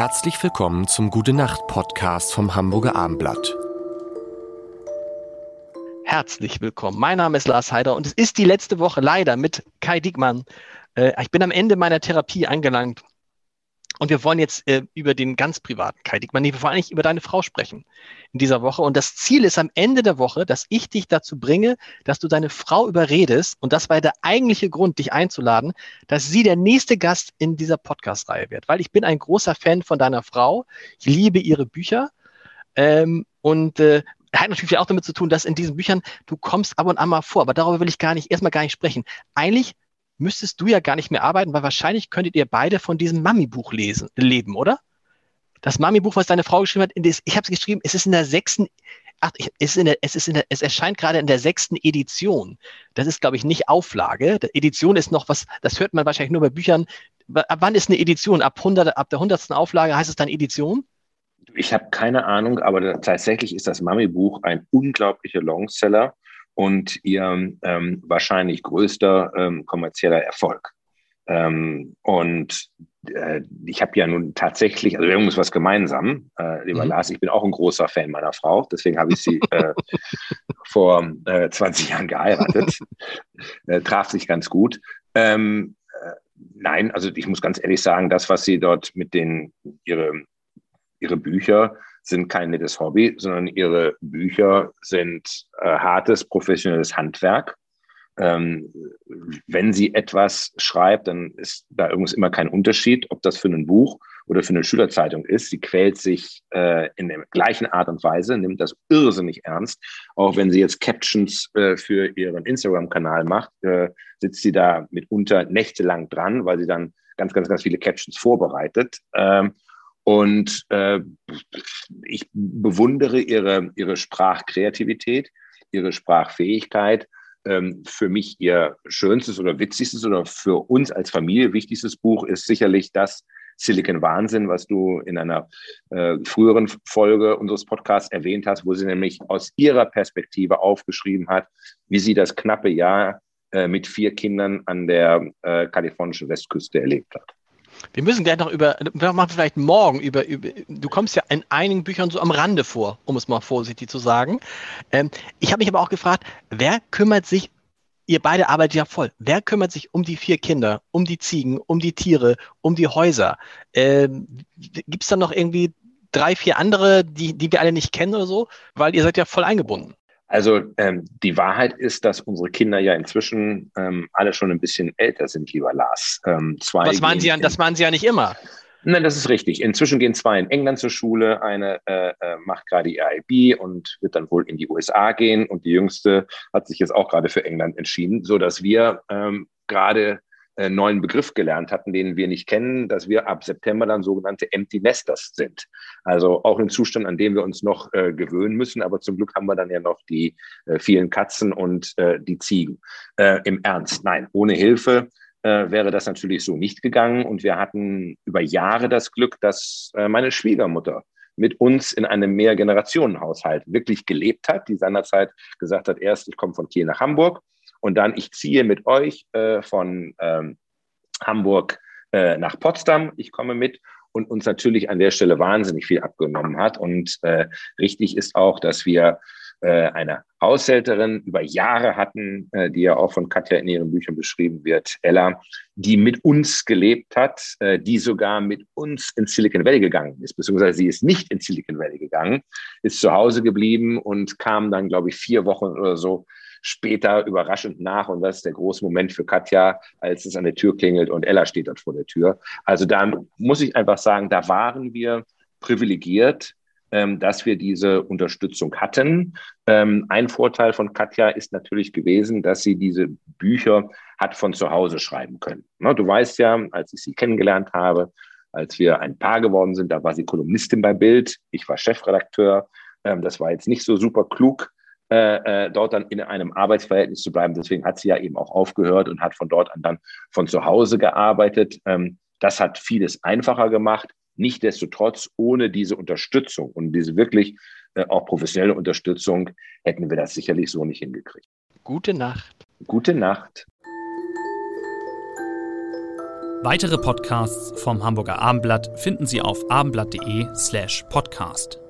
Herzlich willkommen zum Gute Nacht Podcast vom Hamburger Armblatt. Herzlich willkommen. Mein Name ist Lars Heider und es ist die letzte Woche leider mit Kai Diekmann. Äh, ich bin am Ende meiner Therapie angelangt und wir wollen jetzt äh, über den ganz privaten Kai Diekmann, nee, wir wollen eigentlich über deine Frau sprechen in dieser Woche. Und das Ziel ist am Ende der Woche, dass ich dich dazu bringe, dass du deine Frau überredest. Und das war der eigentliche Grund, dich einzuladen, dass sie der nächste Gast in dieser Podcast-Reihe wird. Weil ich bin ein großer Fan von deiner Frau. Ich liebe ihre Bücher. Ähm, und äh, hat natürlich auch damit zu tun, dass in diesen Büchern du kommst ab und an mal vor. Aber darüber will ich gar nicht, erstmal gar nicht sprechen. Eigentlich müsstest du ja gar nicht mehr arbeiten, weil wahrscheinlich könntet ihr beide von diesem Mami-Buch lesen, leben, oder? Das Mami-Buch, was deine Frau geschrieben hat, ich habe es geschrieben, es ist in der sechsten, ach, es, der, es, ist in der, es erscheint gerade in der sechsten Edition. Das ist, glaube ich, nicht Auflage. Die Edition ist noch was, das hört man wahrscheinlich nur bei Büchern. Ab wann ist eine Edition? Ab, 100, ab der hundertsten Auflage heißt es dann Edition? Ich habe keine Ahnung, aber tatsächlich ist das Mami-Buch ein unglaublicher Longseller und ihr ähm, wahrscheinlich größter ähm, kommerzieller Erfolg. Ähm, und äh, ich habe ja nun tatsächlich, also wir haben uns was gemeinsam, äh, lieber mhm. Lars, ich bin auch ein großer Fan meiner Frau, deswegen habe ich sie äh, vor äh, 20 Jahren geheiratet. Äh, traf sich ganz gut. Ähm, äh, nein, also ich muss ganz ehrlich sagen, das, was sie dort mit den, ihre, ihre Bücher sind kein nettes Hobby, sondern ihre Bücher sind äh, hartes, professionelles Handwerk. Ähm, wenn sie etwas schreibt, dann ist da übrigens immer kein Unterschied, ob das für ein Buch oder für eine Schülerzeitung ist. Sie quält sich äh, in der gleichen Art und Weise, nimmt das irrsinnig ernst. Auch wenn sie jetzt Captions äh, für ihren Instagram-Kanal macht, äh, sitzt sie da mitunter nächtelang dran, weil sie dann ganz, ganz, ganz viele Captions vorbereitet. Ähm, und äh, ich bewundere ihre, ihre Sprachkreativität, ihre Sprachfähigkeit. Ähm, für mich ihr schönstes oder witzigstes oder für uns als Familie wichtigstes Buch ist sicherlich das Silicon Wahnsinn, was du in einer äh, früheren Folge unseres Podcasts erwähnt hast, wo sie nämlich aus ihrer Perspektive aufgeschrieben hat, wie sie das knappe Jahr äh, mit vier Kindern an der äh, kalifornischen Westküste erlebt hat. Wir müssen gleich noch über, wir machen vielleicht morgen über, über, du kommst ja in einigen Büchern so am Rande vor, um es mal vorsichtig zu sagen. Ähm, ich habe mich aber auch gefragt, wer kümmert sich, ihr beide arbeitet ja voll, wer kümmert sich um die vier Kinder, um die Ziegen, um die Tiere, um die Häuser? Ähm, Gibt es da noch irgendwie drei, vier andere, die, die wir alle nicht kennen oder so? Weil ihr seid ja voll eingebunden. Also ähm, die Wahrheit ist, dass unsere Kinder ja inzwischen ähm, alle schon ein bisschen älter sind, lieber Lars. Ähm, zwei das, waren sie ja, das waren sie ja nicht immer. Nein, das ist richtig. Inzwischen gehen zwei in England zur Schule. Eine äh, äh macht gerade ihr IB und wird dann wohl in die USA gehen. Und die jüngste hat sich jetzt auch gerade für England entschieden, so dass wir ähm, gerade neuen Begriff gelernt hatten, den wir nicht kennen, dass wir ab September dann sogenannte Empty Nesters sind. Also auch ein Zustand, an dem wir uns noch äh, gewöhnen müssen. Aber zum Glück haben wir dann ja noch die äh, vielen Katzen und äh, die Ziegen. Äh, Im Ernst, nein, ohne Hilfe äh, wäre das natürlich so nicht gegangen. Und wir hatten über Jahre das Glück, dass äh, meine Schwiegermutter mit uns in einem Mehrgenerationenhaushalt wirklich gelebt hat, die seinerzeit gesagt hat, erst ich komme von Kiel nach Hamburg und dann ich ziehe mit euch äh, von ähm, Hamburg äh, nach Potsdam, ich komme mit und uns natürlich an der Stelle wahnsinnig viel abgenommen hat. Und äh, richtig ist auch, dass wir äh, eine Haushälterin über Jahre hatten, äh, die ja auch von Katja in ihren Büchern beschrieben wird, Ella, die mit uns gelebt hat, äh, die sogar mit uns in Silicon Valley gegangen ist, beziehungsweise sie ist nicht in Silicon Valley gegangen, ist zu Hause geblieben und kam dann, glaube ich, vier Wochen oder so später überraschend nach. Und das ist der große Moment für Katja, als es an der Tür klingelt und Ella steht dort vor der Tür. Also da muss ich einfach sagen, da waren wir privilegiert, ähm, dass wir diese Unterstützung hatten. Ähm, ein Vorteil von Katja ist natürlich gewesen, dass sie diese Bücher hat von zu Hause schreiben können. Ne, du weißt ja, als ich sie kennengelernt habe, als wir ein Paar geworden sind, da war sie Kolumnistin bei Bild, ich war Chefredakteur. Ähm, das war jetzt nicht so super klug, äh, dort dann in einem Arbeitsverhältnis zu bleiben. Deswegen hat sie ja eben auch aufgehört und hat von dort an dann von zu Hause gearbeitet. Ähm, das hat vieles einfacher gemacht. Nichtsdestotrotz, ohne diese Unterstützung und diese wirklich äh, auch professionelle Unterstützung hätten wir das sicherlich so nicht hingekriegt. Gute Nacht. Gute Nacht. Weitere Podcasts vom Hamburger Abendblatt finden Sie auf abendblatt.de slash podcast.